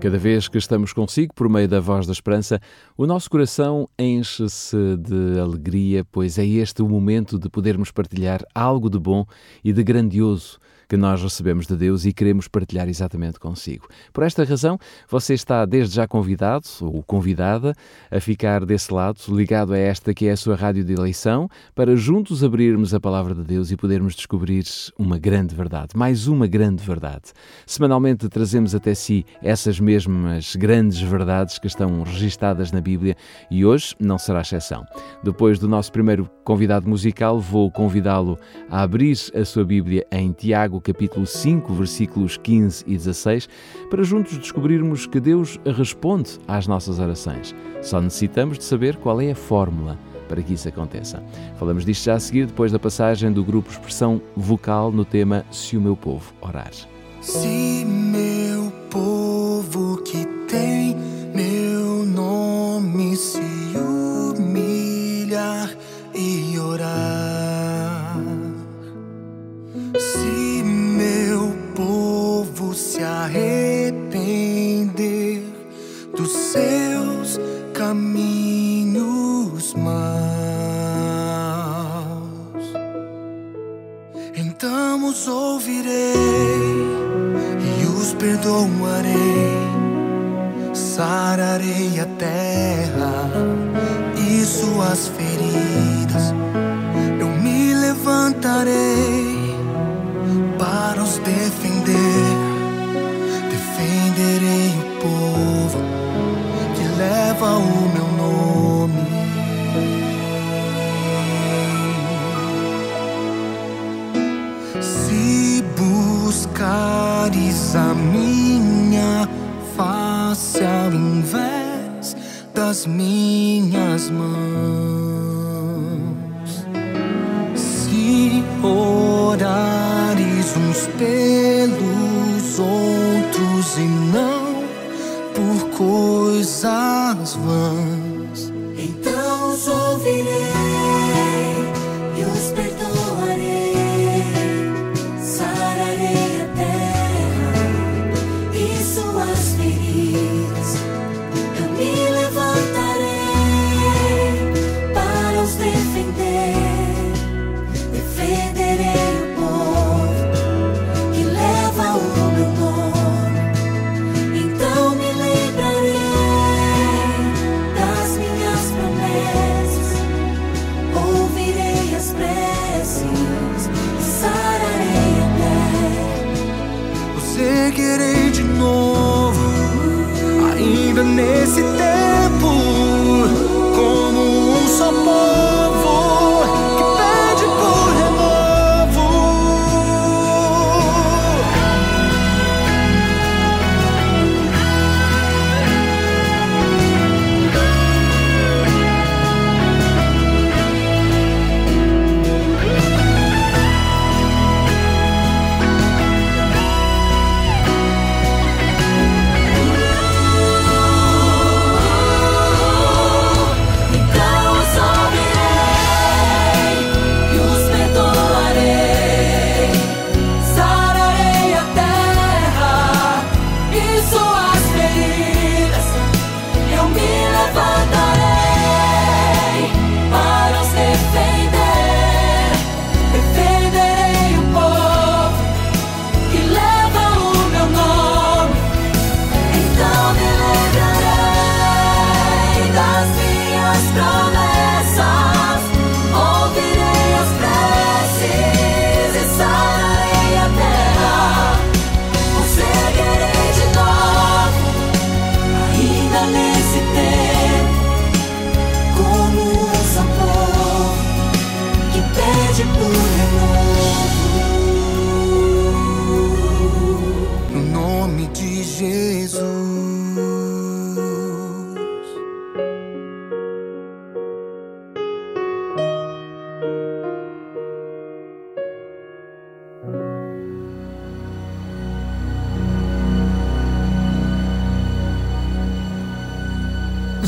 Cada vez que estamos consigo, por meio da voz da esperança, o nosso coração enche-se de alegria, pois é este o momento de podermos partilhar algo de bom e de grandioso que nós recebemos de Deus e queremos partilhar exatamente consigo. Por esta razão, você está desde já convidado ou convidada a ficar desse lado, ligado a esta que é a sua rádio de eleição, para juntos abrirmos a palavra de Deus e podermos descobrir uma grande verdade, mais uma grande verdade. Semanalmente trazemos até si essas mesmas grandes verdades que estão registadas na Bíblia e hoje não será exceção. Depois do nosso primeiro convidado musical, vou convidá-lo a abrir a sua Bíblia em Tiago capítulo 5, versículos 15 e 16, para juntos descobrirmos que Deus responde às nossas orações. Só necessitamos de saber qual é a fórmula para que isso aconteça. Falamos disto já a seguir, depois da passagem do grupo Expressão Vocal no tema Se o meu povo orar. Se os ouvirei e os perdoarei, sararei a terra e suas feridas. Eu me levantarei buscares a minha face ao invés das minhas mãos, se orares uns pelos outros e não por coisas vãs.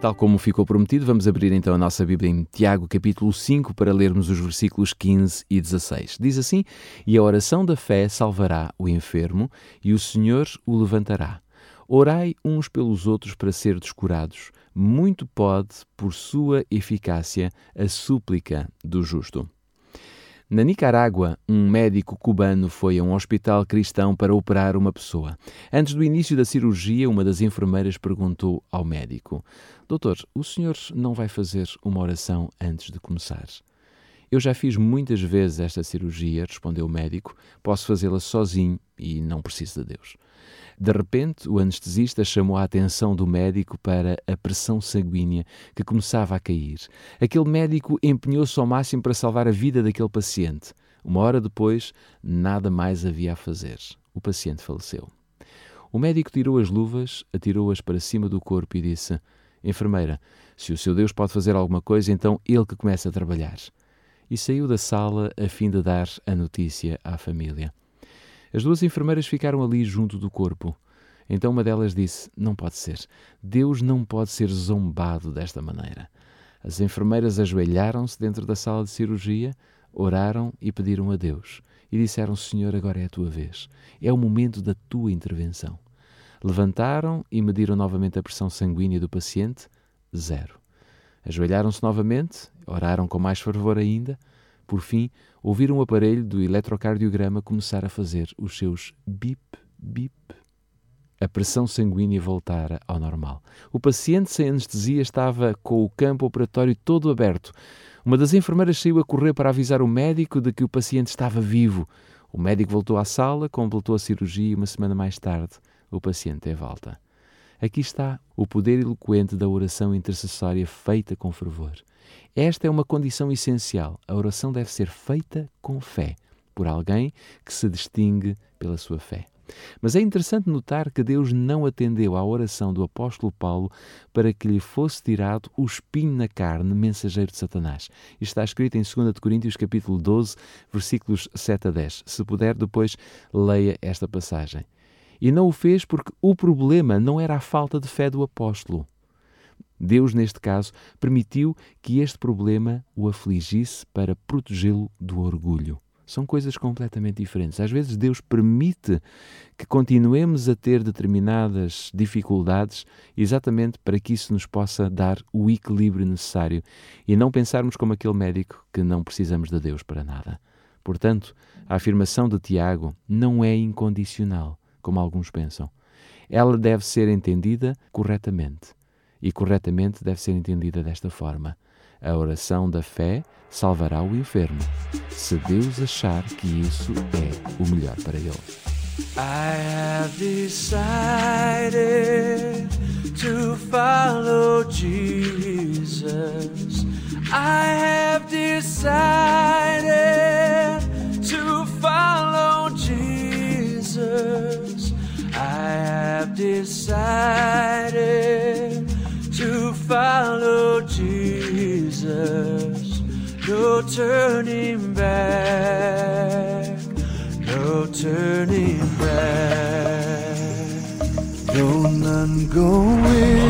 Tal como ficou prometido, vamos abrir então a nossa Bíblia em Tiago, capítulo 5, para lermos os versículos 15 e 16. Diz assim: E a oração da fé salvará o enfermo, e o Senhor o levantará. Orai uns pelos outros para ser descurados. Muito pode, por sua eficácia, a súplica do justo. Na Nicarágua, um médico cubano foi a um hospital cristão para operar uma pessoa. Antes do início da cirurgia, uma das enfermeiras perguntou ao médico: Doutor, o senhor não vai fazer uma oração antes de começar? Eu já fiz muitas vezes esta cirurgia, respondeu o médico. Posso fazê-la sozinho e não preciso de Deus. De repente, o anestesista chamou a atenção do médico para a pressão sanguínea que começava a cair. Aquele médico empenhou-se ao máximo para salvar a vida daquele paciente. Uma hora depois, nada mais havia a fazer. O paciente faleceu. O médico tirou as luvas, atirou-as para cima do corpo e disse: Enfermeira, se o seu Deus pode fazer alguma coisa, então ele que comece a trabalhar. E saiu da sala a fim de dar a notícia à família. As duas enfermeiras ficaram ali junto do corpo. Então uma delas disse: Não pode ser. Deus não pode ser zombado desta maneira. As enfermeiras ajoelharam-se dentro da sala de cirurgia, oraram e pediram a Deus. E disseram: Senhor, agora é a tua vez. É o momento da tua intervenção. Levantaram e mediram novamente a pressão sanguínea do paciente: zero. Ajoelharam-se novamente, oraram com mais fervor ainda por fim, ouviram o aparelho do eletrocardiograma começar a fazer os seus bip, bip. A pressão sanguínea voltara ao normal. O paciente sem anestesia estava com o campo operatório todo aberto. Uma das enfermeiras saiu a correr para avisar o médico de que o paciente estava vivo. O médico voltou à sala, completou a cirurgia e uma semana mais tarde o paciente teve alta. Aqui está o poder eloquente da oração intercessória feita com fervor. Esta é uma condição essencial. A oração deve ser feita com fé, por alguém que se distingue pela sua fé. Mas é interessante notar que Deus não atendeu à oração do apóstolo Paulo para que lhe fosse tirado o espinho na carne, mensageiro de Satanás. Isto está escrito em 2 Coríntios capítulo 12, versículos 7 a 10. Se puder, depois leia esta passagem. E não o fez porque o problema não era a falta de fé do apóstolo, Deus, neste caso, permitiu que este problema o afligisse para protegê-lo do orgulho. São coisas completamente diferentes. Às vezes, Deus permite que continuemos a ter determinadas dificuldades exatamente para que isso nos possa dar o equilíbrio necessário e não pensarmos como aquele médico que não precisamos de Deus para nada. Portanto, a afirmação de Tiago não é incondicional, como alguns pensam. Ela deve ser entendida corretamente e corretamente deve ser entendida desta forma: a oração da fé salvará o enfermo, se Deus achar que isso é o melhor para ele. I have decided to follow Jesus. I have decided No turning back, no turning back. Though none go with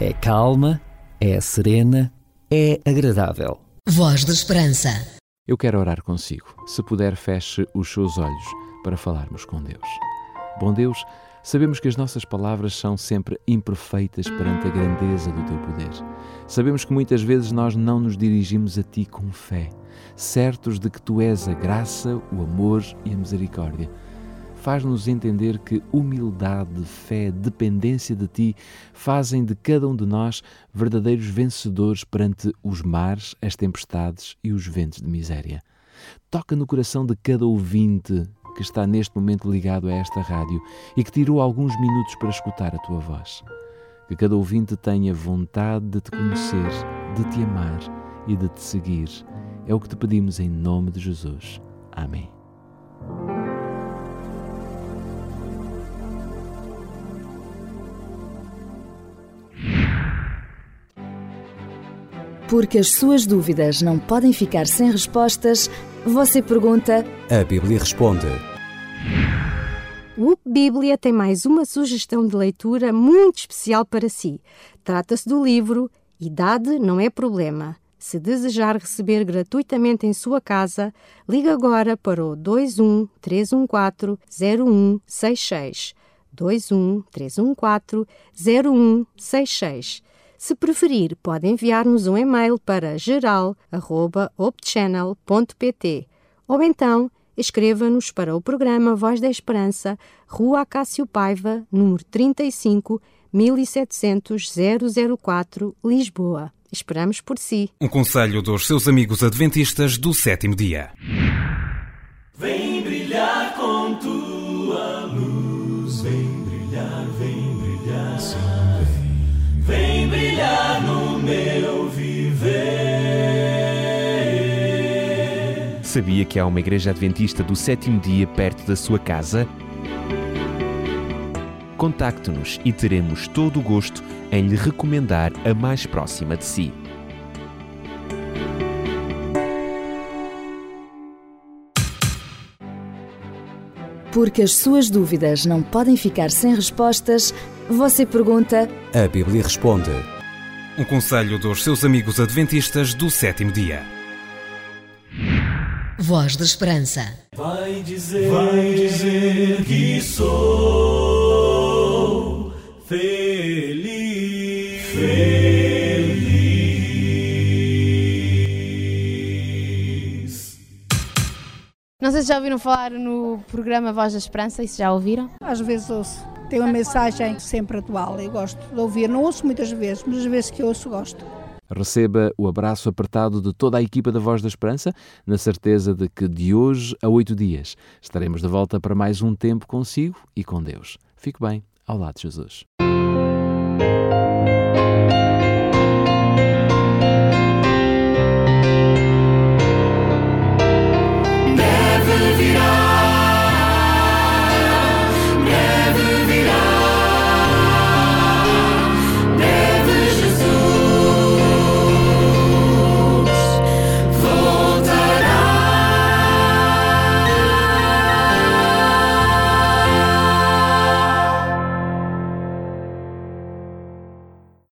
É calma, é serena, é agradável. Voz da Esperança. Eu quero orar consigo. Se puder, feche os seus olhos para falarmos com Deus. Bom Deus, sabemos que as nossas palavras são sempre imperfeitas perante a grandeza do teu poder. Sabemos que muitas vezes nós não nos dirigimos a ti com fé, certos de que tu és a graça, o amor e a misericórdia faz-nos entender que humildade, fé, dependência de Ti fazem de cada um de nós verdadeiros vencedores perante os mares, as tempestades e os ventos de miséria. Toca no coração de cada ouvinte que está neste momento ligado a esta rádio e que tirou alguns minutos para escutar a Tua voz. Que cada ouvinte tenha vontade de Te conhecer, de Te amar e de Te seguir. É o que te pedimos em nome de Jesus. Amém. Porque as suas dúvidas não podem ficar sem respostas, você pergunta. A Bíblia responde. O Bíblia tem mais uma sugestão de leitura muito especial para si. Trata-se do livro Idade não é problema. Se desejar receber gratuitamente em sua casa, ligue agora para o 21 314 0166. 21 314 0166 se preferir, pode enviar-nos um e-mail para geral.opchannel.pt ou então escreva-nos para o programa Voz da Esperança, Rua Acácio Paiva, número 35, 1700 004, Lisboa. Esperamos por si. Um conselho dos seus amigos adventistas do sétimo dia. Sabia que há uma igreja adventista do sétimo dia perto da sua casa? Contacte-nos e teremos todo o gosto em lhe recomendar a mais próxima de si. Porque as suas dúvidas não podem ficar sem respostas, você pergunta. A Bíblia responde. Um conselho dos seus amigos adventistas do sétimo dia. Voz da Esperança. Vai dizer, vai dizer que sou feliz, feliz. Não sei se já ouviram falar no programa Voz da Esperança, e se já ouviram? Às vezes ouço. Tem uma mensagem sempre atual e gosto de ouvir. Não ouço muitas vezes, mas as vezes que ouço, gosto. Receba o abraço apertado de toda a equipa da Voz da Esperança, na certeza de que de hoje a oito dias estaremos de volta para mais um tempo consigo e com Deus. Fique bem, ao lado de Jesus.